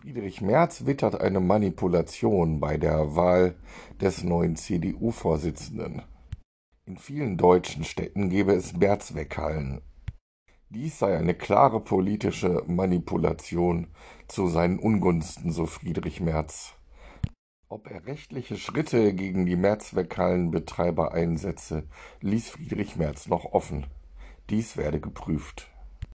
Friedrich Merz wittert eine Manipulation bei der Wahl des neuen CDU-Vorsitzenden. In vielen deutschen Städten gebe es Mehrzweckhallen. Dies sei eine klare politische Manipulation zu seinen Ungunsten, so Friedrich Merz. Ob er rechtliche Schritte gegen die Mehrzweckhallenbetreiber einsetze, ließ Friedrich Merz noch offen. Dies werde geprüft